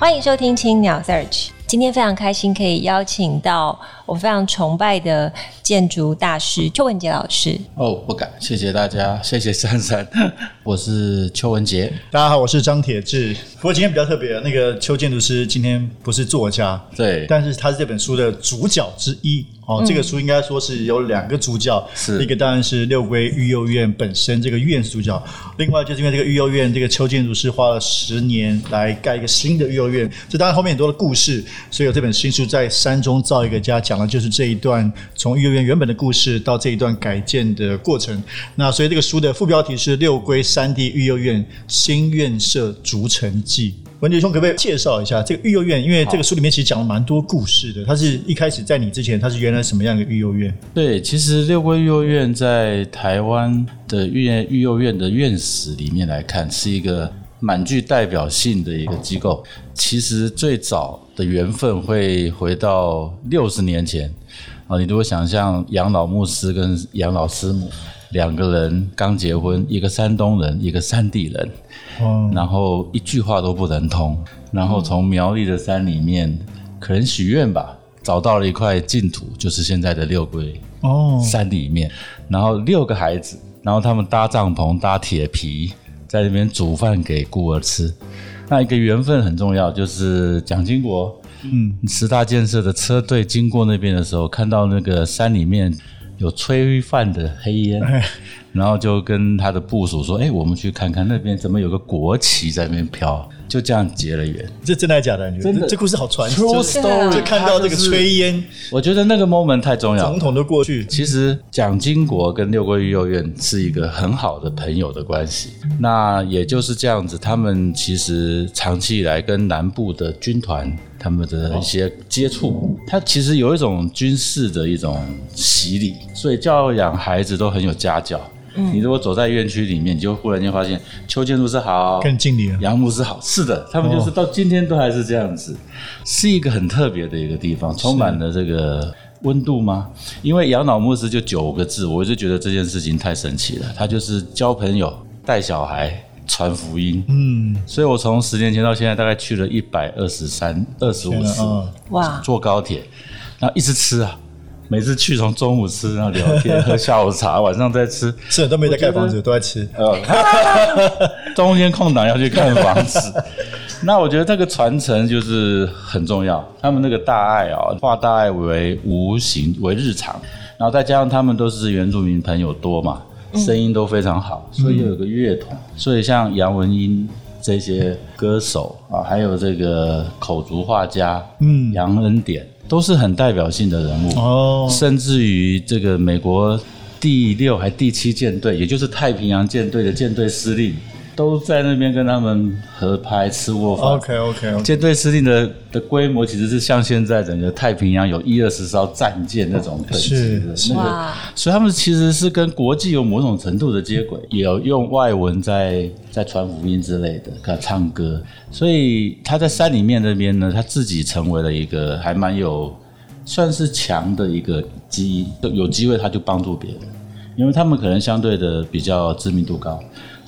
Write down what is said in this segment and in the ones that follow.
欢迎收听青鸟 Search。今天非常开心可以邀请到我非常崇拜的建筑大师邱文杰老师。哦，不敢，谢谢大家，谢谢珊珊。我是邱文杰，大家好，我是张铁志。不过今天比较特别，那个邱建筑师今天不是作家，对，但是他是这本书的主角之一。哦，嗯、这个书应该说是有两个主角，是一个当然是六龟育幼院本身这个院是主角，另外就是因为这个育幼院，这个邱建筑师花了十年来盖一个新的育幼院，这当然后面很多的故事，所以有这本新书在山中造一个家，讲的就是这一段从育幼院原本的故事到这一段改建的过程。那所以这个书的副标题是《六龟三地育幼院新院舍逐城记》。文杰兄，可不可以介绍一下这个育幼院？因为这个书里面其实讲了蛮多故事的。它是一开始在你之前，它是原来什么样的育幼院？对，其实六龟育幼院在台湾的育育幼院的院史里面来看，是一个蛮具代表性的一个机构。其实最早的缘分会回到六十年前啊，你如果想象杨老牧师跟杨老师母两个人刚结婚，一个山东人，一个山地人。然后一句话都不能通，然后从苗栗的山里面，可能许愿吧，找到了一块净土，就是现在的六龟哦，山里面，然后六个孩子，然后他们搭帐篷、搭铁皮，在那边煮饭给孤儿吃。那一个缘分很重要，就是蒋经国，嗯，十大建设的车队经过那边的时候，看到那个山里面有炊饭的黑烟。然后就跟他的部署说：“哎，我们去看看那边怎么有个国旗在那边飘。”就这样结了缘。这真的还假的？真的，这故事好传奇。True story，就看到这个炊烟。我觉得那个 moment 太重要。总统都过去。其实蒋经国跟六龟育幼院是一个很好的朋友的关系。那也就是这样子，他们其实长期以来跟南部的军团他们的一些接触，他其实有一种军事的一种洗礼，所以教养孩子都很有家教。嗯、你如果走在院区里面，你就忽然间发现邱建筑师好，更敬礼了。杨牧师好，是的，他们就是到今天都还是这样子，哦、是一个很特别的一个地方，充满了这个温度吗？因为养老牧师就九个字，我就觉得这件事情太神奇了。他就是交朋友、带小孩、传福音。嗯，所以我从十年前到现在，大概去了一百二十三、二十五次，哇，坐高铁，然后一直吃啊。每次去从中午吃，然后聊天，喝下午茶，晚上再吃，是都没在盖房子，都在吃。呃，中间空档要去看房子。那我觉得这个传承就是很重要。他们那个大爱啊，化大爱为无形为日常，然后再加上他们都是原住民朋友多嘛，声音都非常好，所以有个乐团。所以像杨文英这些歌手啊，还有这个口足画家，嗯，杨恩典。都是很代表性的人物哦，甚至于这个美国第六还第七舰队，也就是太平洋舰队的舰队司令。都在那边跟他们合拍吃过饭。OK OK OK。舰队司令的的规模其实是像现在整个太平洋有一二十艘战舰那种等级的，那个，哇所以他们其实是跟国际有某种程度的接轨，也有用外文在在传福音之类的，他唱歌。所以他在山里面那边呢，他自己成为了一个还蛮有算是强的一个基因，有机会他就帮助别人，因为他们可能相对的比较知名度高。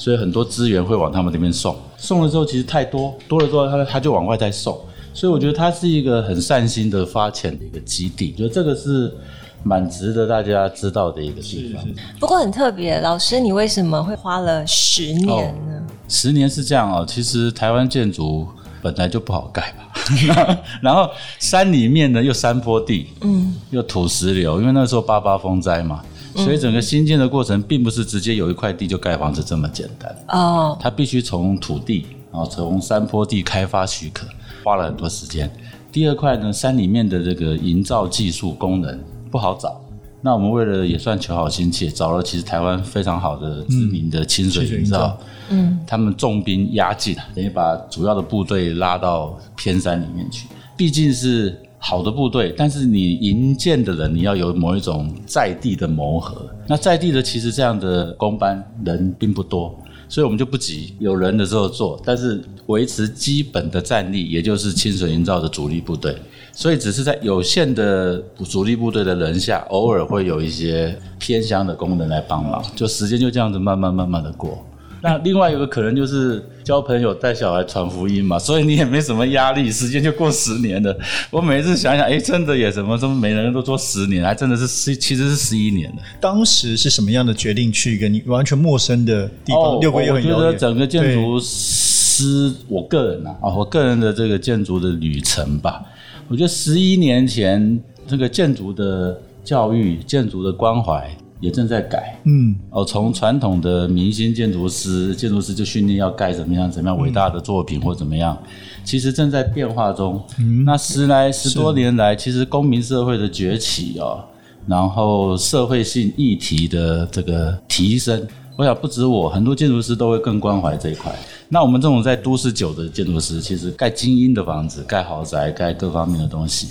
所以很多资源会往他们那边送，送了之后其实太多，多了之后他他就往外再送，所以我觉得它是一个很善心的发钱的一个基地，觉得这个是蛮值得大家知道的一个地方。不过很特别，老师你为什么会花了十年呢？哦，十年是这样哦，其实台湾建筑本来就不好盖吧，然后山里面呢又山坡地，嗯，又土石流，因为那时候八八风灾嘛。所以整个新建的过程，并不是直接有一块地就盖房子这么简单哦。它必须从土地，然后从山坡地开发许可，花了很多时间。第二块呢，山里面的这个营造技术功能不好找，那我们为了也算求好心切，找了其实台湾非常好的知名的清水营造，嗯，他们重兵压境，等于把主要的部队拉到偏山里面去。毕竟是好的部队，但是你营建的人，你要有某一种在地的磨合。那在地的其实这样的工班人并不多，所以我们就不急，有人的时候做，但是维持基本的战力，也就是清水营造的主力部队。所以只是在有限的主力部队的人下，偶尔会有一些偏乡的工人来帮忙，就时间就这样子慢慢慢慢的过。那另外有个可能就是交朋友、带小孩、传福音嘛，所以你也没什么压力，时间就过十年了。我每次想想，哎，真的也什么什么，每人都做十年，还真的是十，其实是十一年了。当时是什么样的决定去一个你完全陌生的地方？哦、六个月，我觉得整个建筑师，我个人啊，啊，我个人的这个建筑的旅程吧。我觉得十一年前这个建筑的教育、建筑的关怀也正在改。嗯，哦，从传统的明星建筑师，建筑师就训练要盖怎么样、怎么样伟大的作品或怎么样，其实正在变化中。嗯，那十来十多年来，其实公民社会的崛起哦，然后社会性议题的这个提升。我想不止我，很多建筑师都会更关怀这一块。那我们这种在都市久的建筑师，其实盖精英的房子、盖豪宅、盖各方面的东西。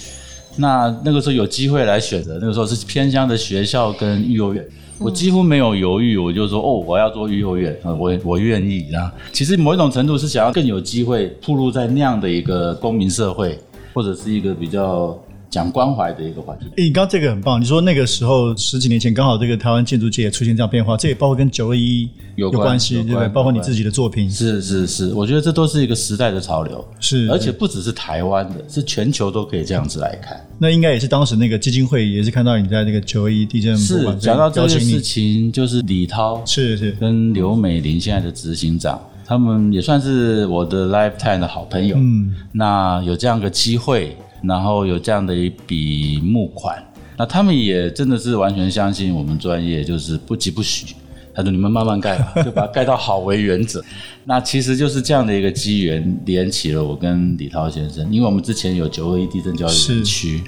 那那个时候有机会来选择，那个时候是偏乡的学校跟育幼院，我几乎没有犹豫，我就说哦，我要做育幼院，我我愿意啊。其实某一种程度是想要更有机会铺路在那样的一个公民社会，或者是一个比较。讲关怀的一个环境。诶，你刚刚这个很棒。你说那个时候十几年前，刚好这个台湾建筑界也出现这样变化，这也包括跟九二一有关系，对不对？包括你自己的作品。是是是，我觉得这都是一个时代的潮流。是，而且不只是台湾的，是全球都可以这样子来看。那应该也是当时那个基金会也是看到你在那个九二一地震。是，讲到这件事情，就是李涛是是跟刘美玲现在的执行长，他们也算是我的 lifetime 的好朋友。嗯，那有这样个机会。然后有这样的一笔募款，那他们也真的是完全相信我们专业，就是不急不徐。他说：“你们慢慢盖吧，就把它盖到好为原则。”那其实就是这样的一个机缘，连起了我跟李涛先生。因为我们之前有九二一地震教育园区，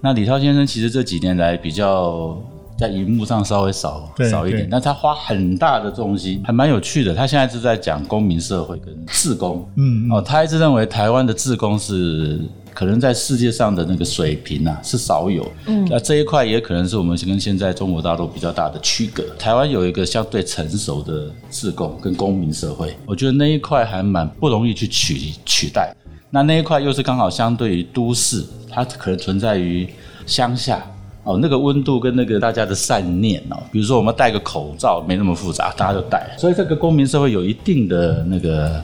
那李涛先生其实这几年来比较在荧幕上稍微少少一点，但他花很大的重心，还蛮有趣的。他现在是在讲公民社会跟自工，嗯，哦，他一直认为台湾的自工是。可能在世界上的那个水平啊是少有，嗯，那这一块也可能是我们跟现在中国大陆比较大的区隔。台湾有一个相对成熟的自贡跟公民社会，我觉得那一块还蛮不容易去取取代。那那一块又是刚好相对于都市，它可能存在于乡下哦，那个温度跟那个大家的善念哦，比如说我们戴个口罩没那么复杂，大家就戴，所以这个公民社会有一定的那个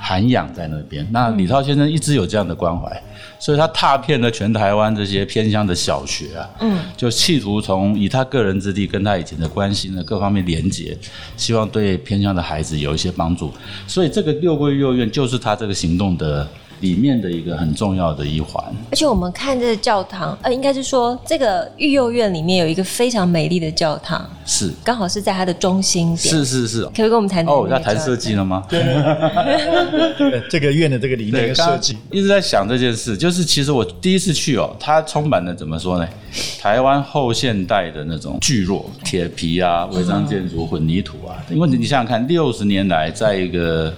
涵养在那边。那李涛先生一直有这样的关怀。所以他踏遍了全台湾这些偏乡的小学啊，嗯，就企图从以他个人之力跟他以前的关系呢各方面连接，希望对偏乡的孩子有一些帮助。所以这个六龟育幼院就是他这个行动的。里面的一个很重要的一环，而且我们看这个教堂，呃，应该是说这个育幼院里面有一个非常美丽的教堂，是。刚好是在它的中心点，是是是，可以跟我们谈谈哦，要谈设计了吗？对，这个院的这个理念设计，一直在想这件事，就是其实我第一次去哦，它充满了怎么说呢？台湾后现代的那种聚落，铁皮啊、违章建筑、混凝土啊，因为你想想看，六十年来在一个。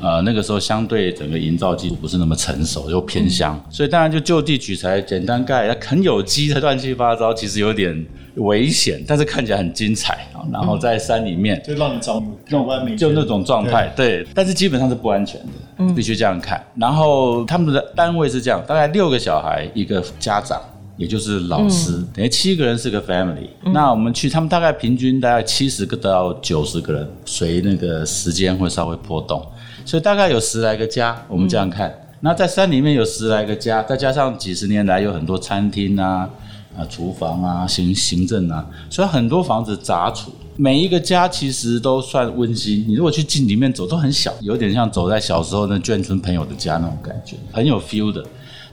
呃，那个时候相对整个营造技术不是那么成熟，又偏乡，嗯、所以当然就就地取材，简单盖，很有机的乱七八糟，其实有点危险，但是看起来很精彩啊。然后在山里面，就让你着迷，那种就那种状态，对，但是基本上是不安全的，嗯，必须这样看。然后他们的单位是这样，大概六个小孩一个家长，也就是老师，嗯、等于七个人是个 family。嗯、那我们去，他们大概平均大概七十个到九十个人，随那个时间会稍微波动。所以大概有十来个家，我们这样看。嗯、那在山里面有十来个家，再加上几十年来有很多餐厅啊、啊厨房啊、行行政啊，所以很多房子杂处，每一个家其实都算温馨。你如果去进里面走，都很小，有点像走在小时候那眷村朋友的家那种感觉，很有 feel 的。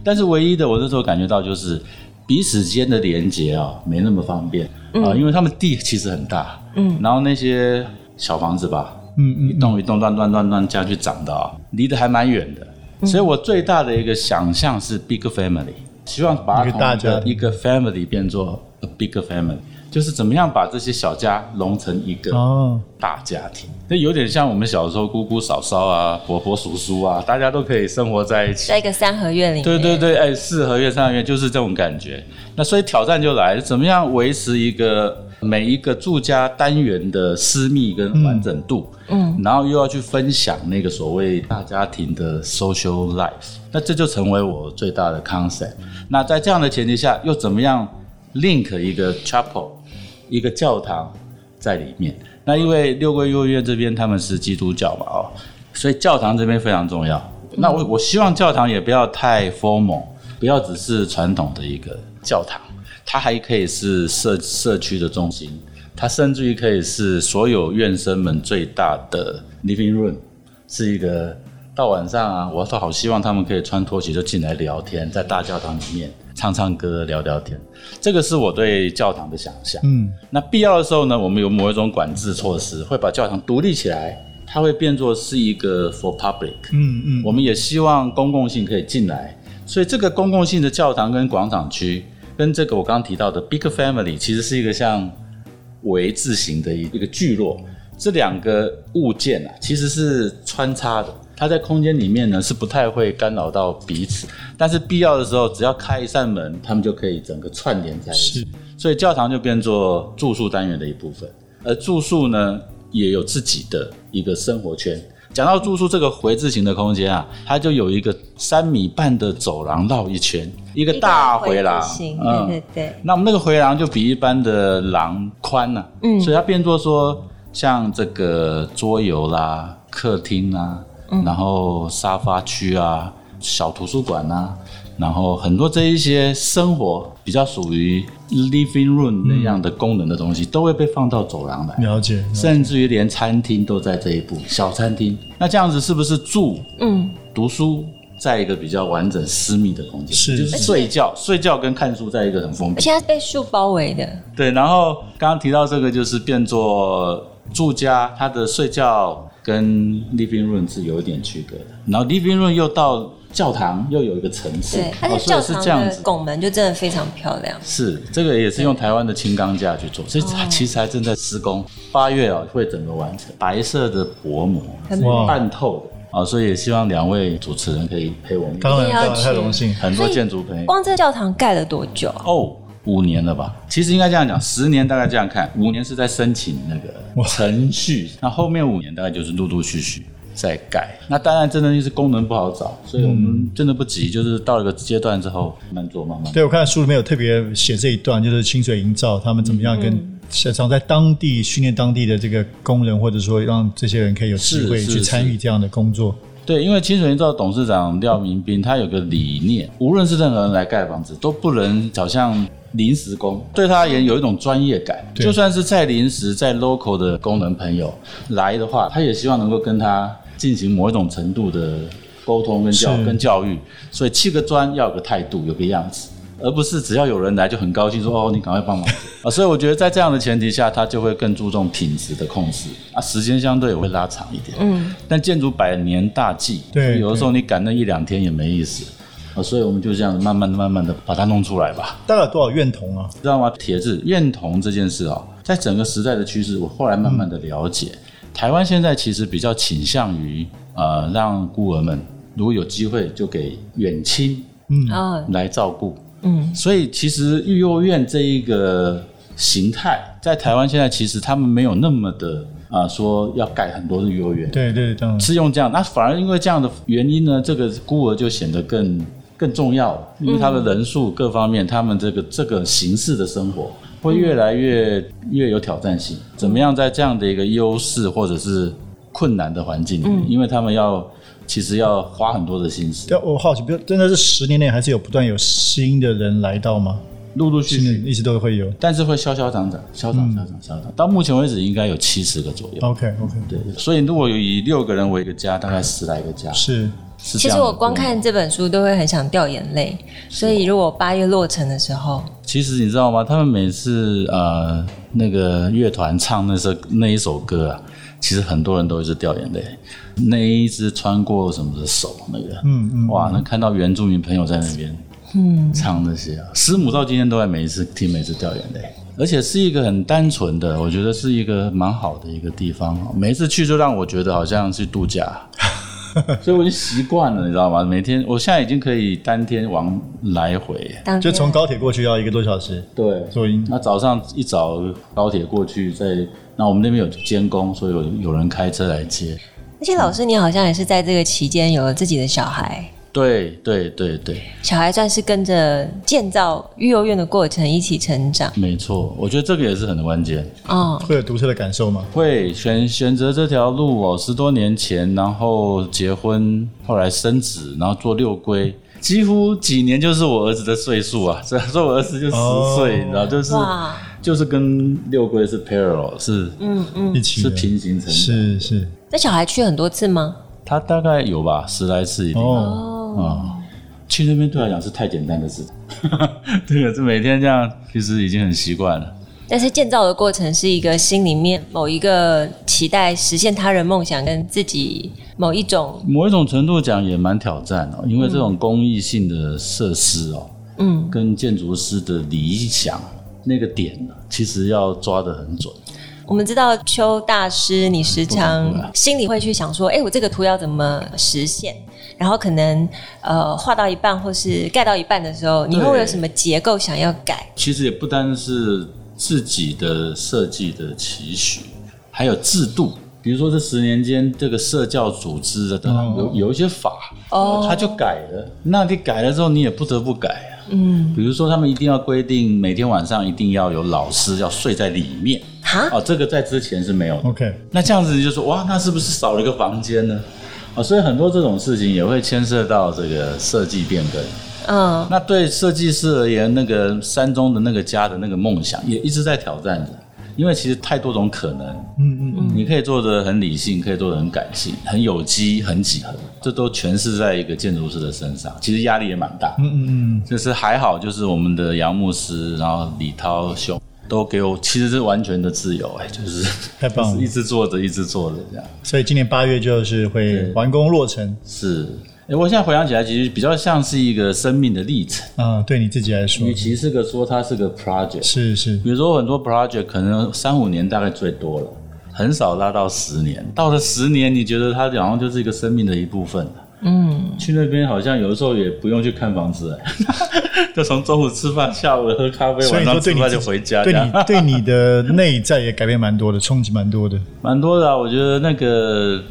但是唯一的，我那时候感觉到就是彼此间的连接啊，没那么方便啊，嗯、因为他们地其实很大，嗯，然后那些小房子吧。嗯嗯，一栋一栋乱乱乱乱这样去长的啊，离得还蛮远的。所以我最大的一个想象是 big family，希望把一个大家一个 family 变作 a bigger family，就是怎么样把这些小家融成一个大家庭。那、哦、有点像我们小时候姑姑嫂嫂啊、婆婆叔叔啊，大家都可以生活在一起，在一个三合院里面。对对对，哎，四合院、三合院就是这种感觉。那所以挑战就来，怎么样维持一个每一个住家单元的私密跟完整度？嗯，然后又要去分享那个所谓大家庭的 social life，那这就成为我最大的 concept。那在这样的前提下，又怎么样 link 一个 chapel，一个教堂在里面？那因为六龟幼儿园这边他们是基督教嘛，哦，所以教堂这边非常重要。那我我希望教堂也不要太 formal，不要只是传统的一个教堂，它还可以是社社区的中心，它甚至于可以是所有院生们最大的 living room，是一个。到晚上啊，我都好希望他们可以穿拖鞋就进来聊天，在大教堂里面唱唱歌、聊聊天。这个是我对教堂的想象。嗯，那必要的时候呢，我们有某一种管制措施，会把教堂独立起来，它会变作是一个 for public。嗯嗯，我们也希望公共性可以进来，所以这个公共性的教堂跟广场区，跟这个我刚刚提到的 big family，其实是一个像 V 字形的一个聚落。这两个物件啊，其实是穿插的。它在空间里面呢，是不太会干扰到彼此，但是必要的时候，只要开一扇门，他们就可以整个串联在一起。是，所以教堂就变作住宿单元的一部分，而住宿呢，也有自己的一个生活圈。讲到住宿这个回字形的空间啊，它就有一个三米半的走廊绕一圈，一个大回廊。嗯，对对对。那我们那个回廊就比一般的廊宽了，嗯，所以它变作说像这个桌游啦、客厅啊。然后沙发区啊，小图书馆啊，然后很多这一些生活比较属于 living room 那样的功能的东西，嗯、都会被放到走廊来。了解，了解，甚至于连餐厅都在这一步，小餐厅。那这样子是不是住？嗯，读书在一个比较完整私密的空间，是就是睡觉，睡觉跟看书在一个很封闭，现在被树包围的。对，然后刚刚提到这个就是变作住家，他的睡觉。跟 living room 是有一点区隔的，然后 living room 又到教堂又有一个层次，对，它是教堂的拱门就真的非常漂亮。是，这个也是用台湾的轻钢架去做，所以其实还正在施工，八月啊会整个完成，白色的薄膜，半透的啊，所以也希望两位主持人可以陪我们，当然，当然太荣幸，很多建筑朋友。光这教堂盖了多久？哦。五年了吧，其实应该这样讲，十年大概这样看，五年是在申请那个程序，那后面五年大概就是陆陆续续在改。那当然真的就是功能不好找，所以我们真的不急，就是到了一个阶段之后慢慢做，慢慢做。对，我看书里面有特别写这一段，就是清水营造他们怎么样跟时常在当地训练当地的这个工人，或者说让这些人可以有机会去参与这样的工作。对，因为清水营造董事长廖明斌他有个理念，无论是任何人来盖房子，都不能好像。临时工对他而言有一种专业感，就算是再临时、再 local 的工人朋友来的话，他也希望能够跟他进行某一种程度的沟通跟教跟教育。所以砌个砖要有个态度，有个样子，而不是只要有人来就很高兴说哦，你赶快帮忙 啊。所以我觉得在这样的前提下，他就会更注重品质的控制啊，时间相对也会拉长一点。嗯，但建筑百年大计，对，有的时候你赶那一两天也没意思。啊，所以我们就这样子慢慢的、慢慢的把它弄出来吧。大概有多少院童啊？知道吗？铁子院童这件事啊，在整个时代的趋势，我后来慢慢的了解，嗯、台湾现在其实比较倾向于呃，让孤儿们如果有机会就给远亲嗯来照顾嗯，所以其实育幼院这一个形态，在台湾现在其实他们没有那么的。啊，说要盖很多的育幼院，对对，是用这样，那反而因为这样的原因呢，这个孤儿就显得更更重要，因为他的人数各方面，他们这个这个形式的生活会越来越越有挑战性。怎么样在这样的一个优势或者是困难的环境里面，因为他们要其实要花很多的心思。对，我好奇，比如真的是十年内还是有不断有新的人来到吗？陆陆续续一直都会有，但是会消消长长，消长消长消长。到目前为止，应该有七十个左右。OK OK，对。所以如果有以六个人为一个家，大概十来个家。是。其实我光看这本书都会很想掉眼泪。所以如果八月落成的时候，其实你知道吗？他们每次呃那个乐团唱那首那一首歌啊，其实很多人都一直掉眼泪。那一只穿过什么的手那个，嗯嗯，哇，那看到原住民朋友在那边。嗯，唱那些啊，师母到今天都在每一次听，每次掉眼泪，而且是一个很单纯的，我觉得是一个蛮好的一个地方，每一次去就让我觉得好像是度假。所以我已经习惯了，你知道吗？每天，我现在已经可以单天往来回，就从高铁过去要一个多小时。对，所以那早上一早高铁过去，在那我们那边有监工，所以有有人开车来接。而且老师，你好像也是在这个期间有了自己的小孩。对对对对，小孩算是跟着建造育幼院的过程一起成长。没错，我觉得这个也是很关键。哦，会有独特的感受吗？会选选择这条路哦，十多年前，然后结婚，后来生子，然后做六龟，几乎几年就是我儿子的岁数啊。虽然说我儿子就十岁，哦、你知道，就是就是跟六龟是 parallel，是嗯嗯，一起是平行成长。是是。那小孩去很多次吗？他大概有吧，十来次一定。哦啊，去那边对来讲是太简单的事，对啊，是每天这样，其实已经很习惯了。但是建造的过程是一个心里面某一个期待，实现他人梦想跟自己某一种某一种程度讲也蛮挑战哦，因为这种公益性的设施哦，嗯，跟建筑师的理想那个点呢，其实要抓得很准。我们知道邱大师，你时常心里会去想说，哎，我这个图要怎么实现？然后可能呃画到一半或是盖到一半的时候，你会有什么结构想要改？其实也不单是自己的设计的期许，还有制度。比如说这十年间这个社教组织的有有一些法，哦，他就改了。那你改了之后，你也不得不改啊。嗯，比如说他们一定要规定每天晚上一定要有老师要睡在里面。哈？哦，这个在之前是没有的。OK，那这样子你就说哇，那是不是少了一个房间呢？啊，所以很多这种事情也会牵涉到这个设计变更。嗯，那对设计师而言，那个山中的那个家的那个梦想也一直在挑战着，因为其实太多种可能。嗯嗯嗯，你可以做的很理性，可以做的很感性，很有机，很几何，这都诠释在一个建筑师的身上，其实压力也蛮大。嗯嗯嗯，就是还好，就是我们的杨牧师，然后李涛兄。都给我，其实是完全的自由哎，就是太棒了，一直做着，一直做着这样。所以今年八月就是会完工落成。是，哎，我现在回想起来，其实比较像是一个生命的历程啊。对你自己来说，与其是个说它是个 project，是是。比如说很多 project 可能三五年大概最多了，很少拉到十年。到了十年，你觉得它好像就是一个生命的一部分。嗯，去那边好像有的时候也不用去看房子，就从中午吃饭，下午喝咖啡，晚上吃饭就回家。对你 对你的内在也改变蛮多的，冲击蛮多的，蛮多的啊！我觉得那个。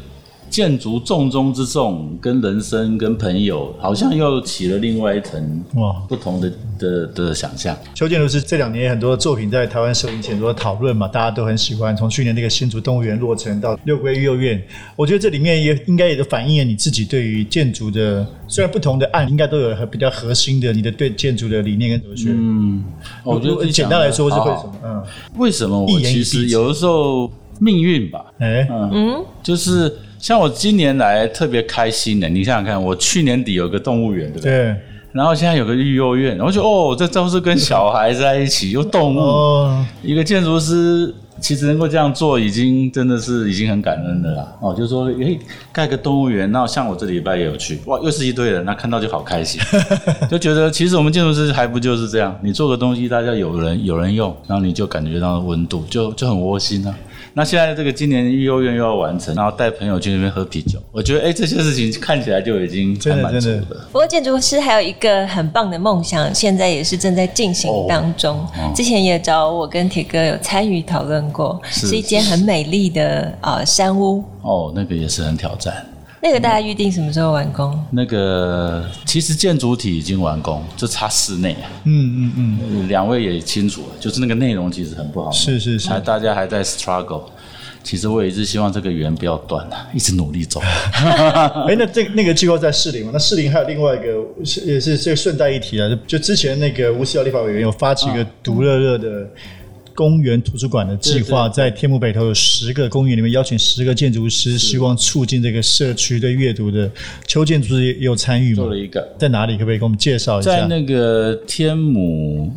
建筑重中之重，跟人生跟朋友，好像又起了另外一层哇不同的的的想象。邱建筑师这两年很多作品在台湾社会前多讨论嘛，大家都很喜欢。从去年那个新竹动物园落成到六龟育幼院，我觉得这里面也应该也都反映了你自己对于建筑的，虽然不同的案应该都有比较核心的你的对建筑的理念跟哲学。嗯，我觉得简单来说是为什么？嗯，为什么？我其实有的时候命运吧，哎，嗯，就是。像我今年来特别开心的，你想想看，我去年底有个动物园，对不对？对。然后现在有个育幼院，我就哦，这都是跟小孩在一起，有动物。哦。一个建筑师其实能够这样做，已经真的是已经很感恩的啦。哦，就是说，诶，盖个动物园，那像我这礼拜也有去，哇，又是一堆人，那看到就好开心，就觉得其实我们建筑师还不就是这样，你做个东西，大家有人有人用，然后你就感觉到温度，就就很窝心啊。那现在这个今年育幼院又要完成，然后带朋友去那边喝啤酒，我觉得哎，这些事情看起来就已经真的真的。不过建筑师还有一个很棒的梦想，现在也是正在进行当中。之前也找我跟铁哥有参与讨论过，是，是一间很美丽的啊、呃、山屋。哦，那个也是很挑战。那个大家预定什么时候完工？嗯、那个其实建筑体已经完工，就差室内。嗯嗯嗯，两位也清楚了，就是那个内容其实很不好。是是是，还大家还在 struggle。其实我也一直希望这个圆不要断啊，一直努力走。哎，那这那个计划在士林嘛？那士林还有另外一个，也是这个顺带一提啊，就就之前那个吴思瑶立法委员有发起一个独乐乐的。公园图书馆的计划在天母北头有十个公园里面邀请十个建筑师，希望促进这个社区的阅读的。邱建筑师也有参与吗？做了一个，在哪里？可不可以给我们介绍一下？在那个天母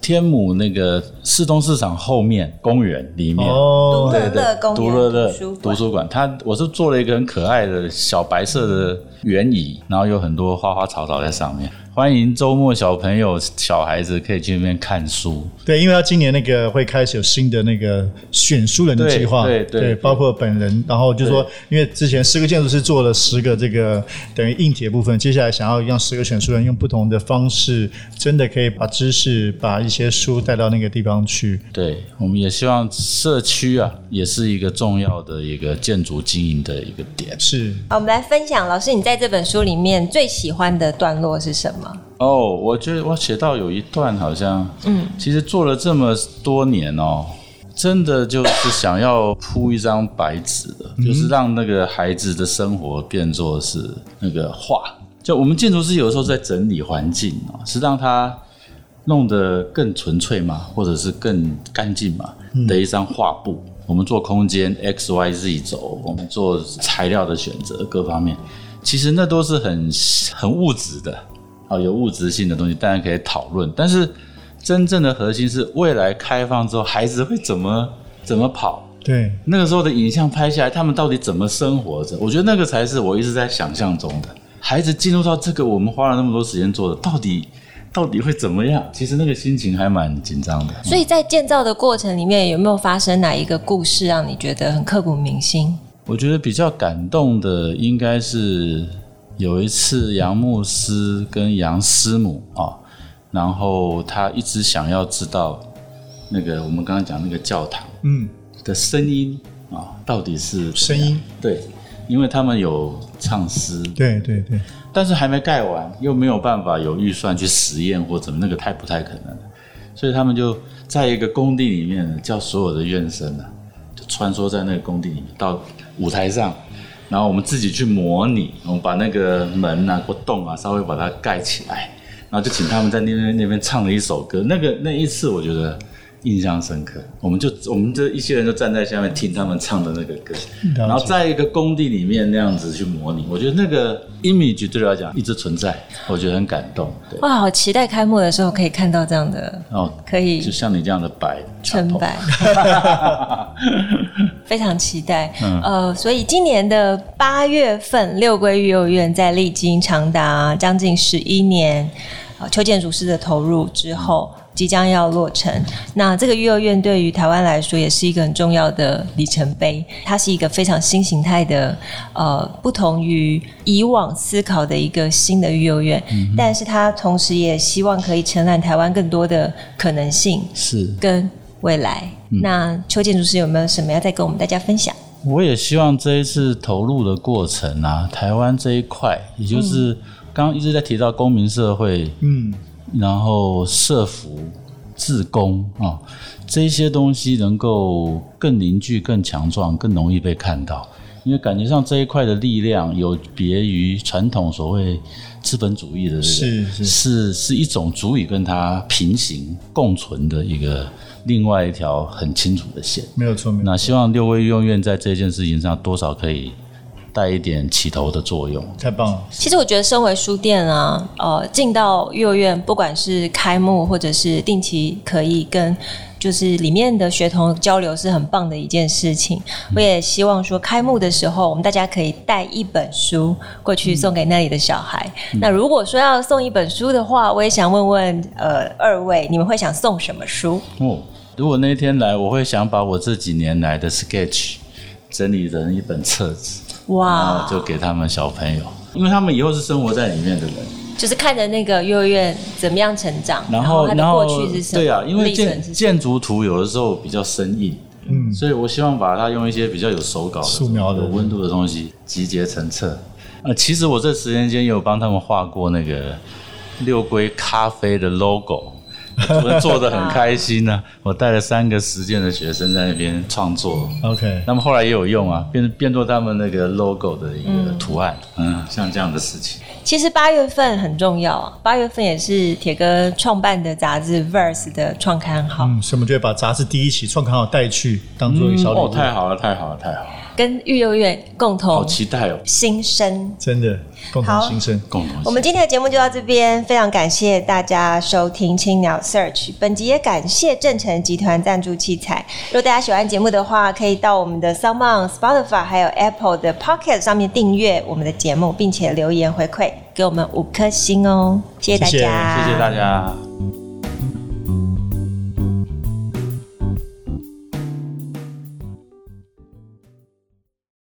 天母那个市东市场后面公园里面哦，对对，独乐乐图书馆。它我是做了一个很可爱的小白色的圆椅，然后有很多花花草草在上面。欢迎周末小朋友、小孩子可以去那边看书。对，因为他今年那个会开始有新的那个选书人的计划，对对，对，对，包括本人，然后就是说，因为之前十个建筑师做了十个这个等于硬体部分，接下来想要让十个选书人用不同的方式，真的可以把知识、把一些书带到那个地方去。对，我们也希望社区啊，也是一个重要的一个建筑经营的一个点。是。好，我们来分享，老师，你在这本书里面最喜欢的段落是什么？哦，我觉得我写到有一段好像，嗯，其实做了这么多年哦，真的就是想要铺一张白纸的，就是让那个孩子的生活变作是那个画。就我们建筑师有时候在整理环境啊，是让他弄得更纯粹嘛，或者是更干净嘛的一张画布。我们做空间 X Y Z 轴，我们做材料的选择各方面。其实那都是很很物质的，啊，有物质性的东西，当然可以讨论。但是真正的核心是未来开放之后，孩子会怎么怎么跑？对，那个时候的影像拍下来，他们到底怎么生活着？我觉得那个才是我一直在想象中的。孩子进入到这个我们花了那么多时间做的，到底到底会怎么样？其实那个心情还蛮紧张的。所以在建造的过程里面，有没有发生哪一个故事让你觉得很刻骨铭心？我觉得比较感动的应该是有一次杨牧师跟杨师母啊，然后他一直想要知道那个我们刚刚讲那个教堂嗯。的声音啊到底是声音。对，因为他们有唱诗。对对对，但是还没盖完，又没有办法有预算去实验或怎么，那个太不太可能，所以他们就在一个工地里面叫所有的院生呢，就穿梭在那个工地里面到。舞台上，然后我们自己去模拟，我们把那个门啊或洞啊稍微把它盖起来，然后就请他们在那边那边唱了一首歌。那个那一次我觉得印象深刻，我们就我们这一些人就站在下面听他们唱的那个歌，然后在一个工地里面那样子去模拟，我觉得那个 image 对我来讲一直存在，我觉得很感动。哇，好期待开幕的时候可以看到这样的哦，可以就像你这样的白纯白。非常期待，嗯、呃，所以今年的八月份，六龟育幼院在历经长达将近十一年，呃，邱建筑师的投入之后，即将要落成。那这个育幼院对于台湾来说，也是一个很重要的里程碑。它是一个非常新形态的，呃，不同于以往思考的一个新的育幼院。嗯、但是它同时也希望可以承揽台湾更多的可能性，是跟未来。那邱建筑师有没有什么要再跟我们大家分享？我也希望这一次投入的过程啊，台湾这一块，也就是刚刚一直在提到公民社会，嗯，然后社福、自工啊，这些东西能够更凝聚、更强壮、更容易被看到，因为感觉上这一块的力量有别于传统所谓资本主义的、这个，是是是是一种足以跟它平行共存的一个。另外一条很清楚的线，没有错。那希望六龟育幼院在这件事情上多少可以带一点起头的作用。太棒了！其实我觉得，身为书店啊，呃，进到育幼院，不管是开幕或者是定期，可以跟就是里面的学童交流，是很棒的一件事情。我也希望说，开幕的时候，我们大家可以带一本书过去送给那里的小孩。嗯、那如果说要送一本书的话，我也想问问呃二位，你们会想送什么书？哦如果那天来，我会想把我这几年来的 sketch 整理成一本册子，哇，就给他们小朋友，因为他们以后是生活在里面的人，就是看着那个幼儿园怎么样成长，然后他的过去是什么？对啊，因为建建筑图有的时候比较生硬，嗯，所以我希望把它用一些比较有手稿的、素描的、有温度的东西集结成册。呃，其实我这十年间也有帮他们画过那个六龟咖啡的 logo。做的很开心呢、啊。我带了三个实践的学生在那边创作，OK，那么后来也有用啊，变变做他们那个 logo 的一个图案，嗯，嗯，像这样的事情。其实八月份很重要啊，八月份也是铁哥创办的杂志 Verse 的创刊号，嗯，所以我们就会把杂志第一期创刊号带去当做一个小礼物。哦，太好了，太好了，太好了。跟育幼院共同好期待哦，新生真的共同新生，共同。我们今天的节目就到这边，非常感谢大家收听青鸟 Search，本集也感谢正成集团赞助器材。如果大家喜欢节目的话，可以到我们的 SoundOn、Spotify 还有 Apple 的 Pocket 上面订阅我们的节目，并且留言回馈给我们五颗星哦，谢谢大家，谢谢，谢谢大家。